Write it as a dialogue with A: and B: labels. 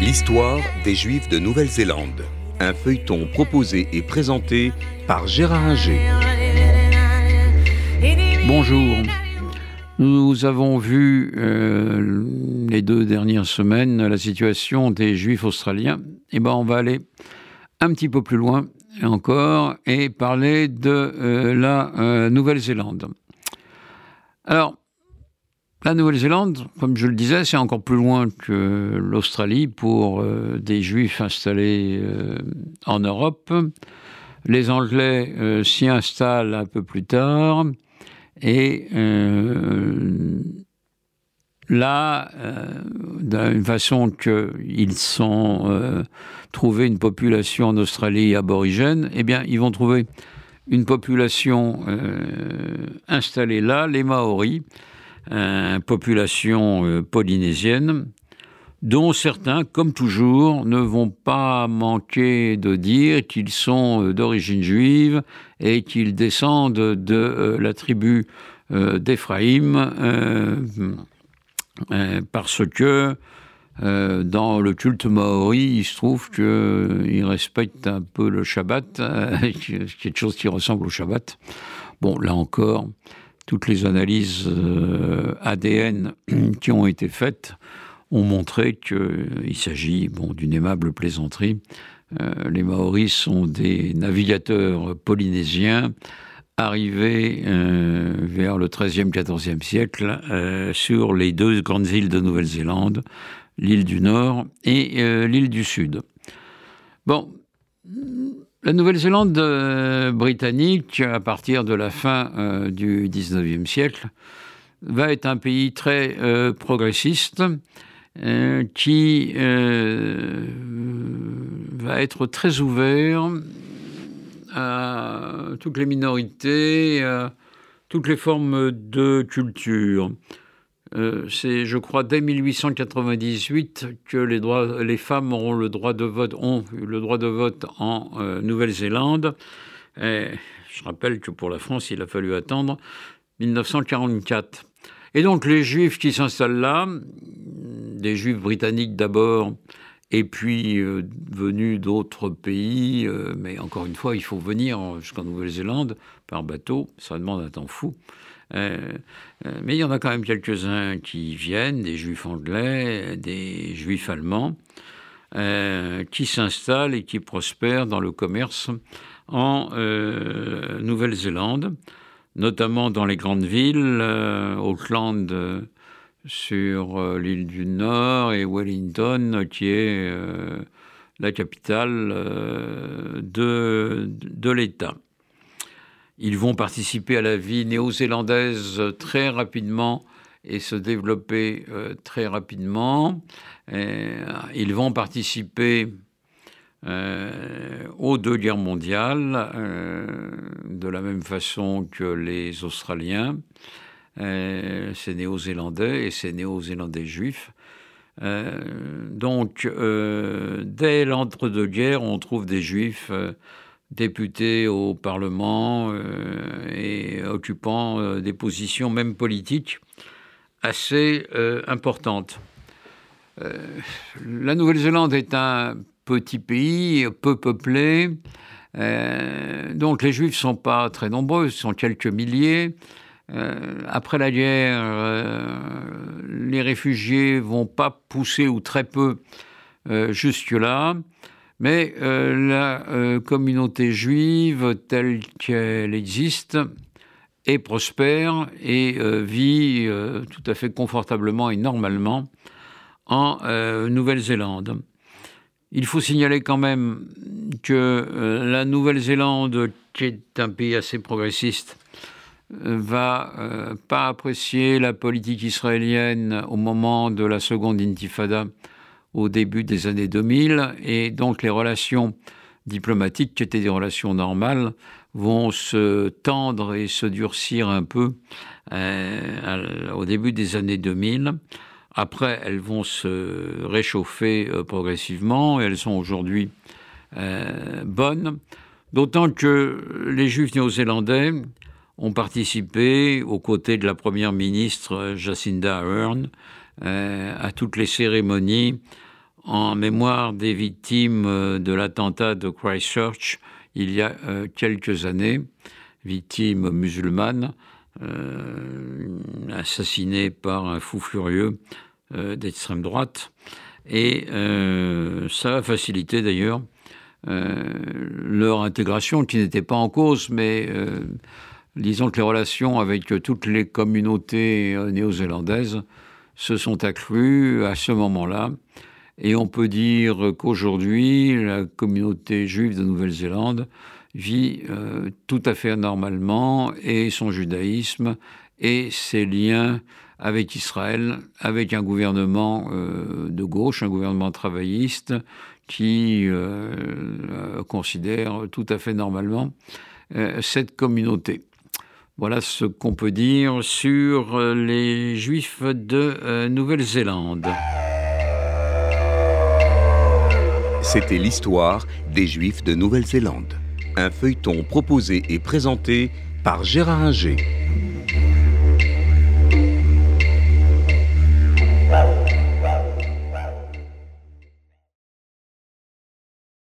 A: L'histoire des Juifs de Nouvelle-Zélande. Un feuilleton proposé et présenté par Gérard Inger.
B: Bonjour. Nous avons vu euh, les deux dernières semaines la situation des Juifs australiens. Et eh ben, on va aller un petit peu plus loin encore et parler de euh, la euh, Nouvelle-Zélande. Alors, la Nouvelle-Zélande, comme je le disais, c'est encore plus loin que l'Australie pour euh, des Juifs installés euh, en Europe. Les Anglais euh, s'y installent un peu plus tard. Et là, d'une façon qu'ils sont trouvé une population en Australie aborigène, eh bien, ils vont trouver une population installée là, les Maoris, population euh, polynésienne, dont certains, comme toujours, ne vont pas manquer de dire qu'ils sont euh, d'origine juive et qu'ils descendent de euh, la tribu d'Éphraïm, parce que dans le culte maori, il se trouve qu'ils respectent un peu le Shabbat, quelque chose qui ressemble au Shabbat. Bon, là encore, toutes les analyses euh, ADN qui ont été faites ont montré qu'il s'agit bon, d'une aimable plaisanterie. Euh, les Maoris sont des navigateurs polynésiens arrivés euh, vers le XIIIe, XIVe siècle sur les deux grandes îles de Nouvelle-Zélande, l'île du Nord et l'île du Sud. Bon, la Nouvelle-Zélande euh, britannique, à partir de la fin euh, du XIXe siècle, va être un pays très euh, progressiste qui va être très ouvert à toutes les minorités, à toutes les formes de culture. Euh, c'est, je crois, dès 1898 que les, femmes auront le droit de vote, ont le droit de vote en euh, Nouvelle-Zélande. je rappelle que pour la France, il a fallu attendre 1944. Et donc les Juifs qui s'installent là, des Juifs britanniques d'abord, et puis euh, venus d'autres pays, mais encore une fois, il faut venir jusqu'en Nouvelle-Zélande par bateau, ça demande un temps fou. Euh, euh, mais il y en a quand même quelques-uns qui viennent, des juifs anglais, des juifs allemands, euh, qui s'installent et qui prospèrent dans le commerce en Nouvelle-Zélande, notamment dans les grandes villes, Auckland sur l'île du Nord et Wellington qui est la capitale de, de l'État. Ils vont participer à la vie néo-zélandaise très rapidement et se développer euh, très rapidement. ils vont participer euh, aux deux guerres mondiales euh, de la même façon que les Australiens, ces Néo-Zélandais et ces Néo-Zélandais juifs. donc, dès l'entre-deux-guerres, on trouve des juifs députés au Parlement euh, et occupant euh, des positions même politiques assez euh, importantes. la Nouvelle-Zélande est un petit pays, peu peuplé, donc les Juifs ne sont pas très nombreux, ce sont quelques milliers. après la guerre, les réfugiés vont pas pousser ou très peu jusque-là. Mais euh, la euh, communauté juive telle qu'elle existe est prospère et euh, vit tout à fait confortablement et normalement en Nouvelle-Zélande. Il faut signaler quand même que la Nouvelle-Zélande, qui est un pays assez progressiste, va pas apprécier la politique israélienne au moment de la seconde intifada au début des années 2000, et donc les relations diplomatiques, qui étaient des relations normales, vont se tendre et se durcir un peu euh, au début des années 2000. Après, elles vont se réchauffer euh, progressivement et elles sont aujourd'hui euh, bonnes. D'autant que les Juifs néo-zélandais ont participé, aux côtés de la première ministre Jacinda Ardern, à toutes les cérémonies en mémoire des victimes de l'attentat de Christchurch il y a quelques années, victimes musulmanes assassinées par un fou furieux d'extrême droite. Et ça a facilité d'ailleurs leur intégration, qui n'était pas en cause, mais disons que les relations avec toutes les communautés euh, néo-zélandaises se sont accrues à ce moment-là. Et on peut dire qu'aujourd'hui, la communauté juive de Nouvelle-Zélande vit euh, tout à fait normalement et son judaïsme et ses liens avec Israël, avec un gouvernement euh, de gauche, un gouvernement travailliste qui considère tout à fait normalement cette communauté. Voilà ce qu'on peut dire sur euh, les Juifs de euh, Nouvelle-Zélande.
A: C'était l'histoire des Juifs de Nouvelle-Zélande. Un feuilleton proposé et présenté par Gérard Inger.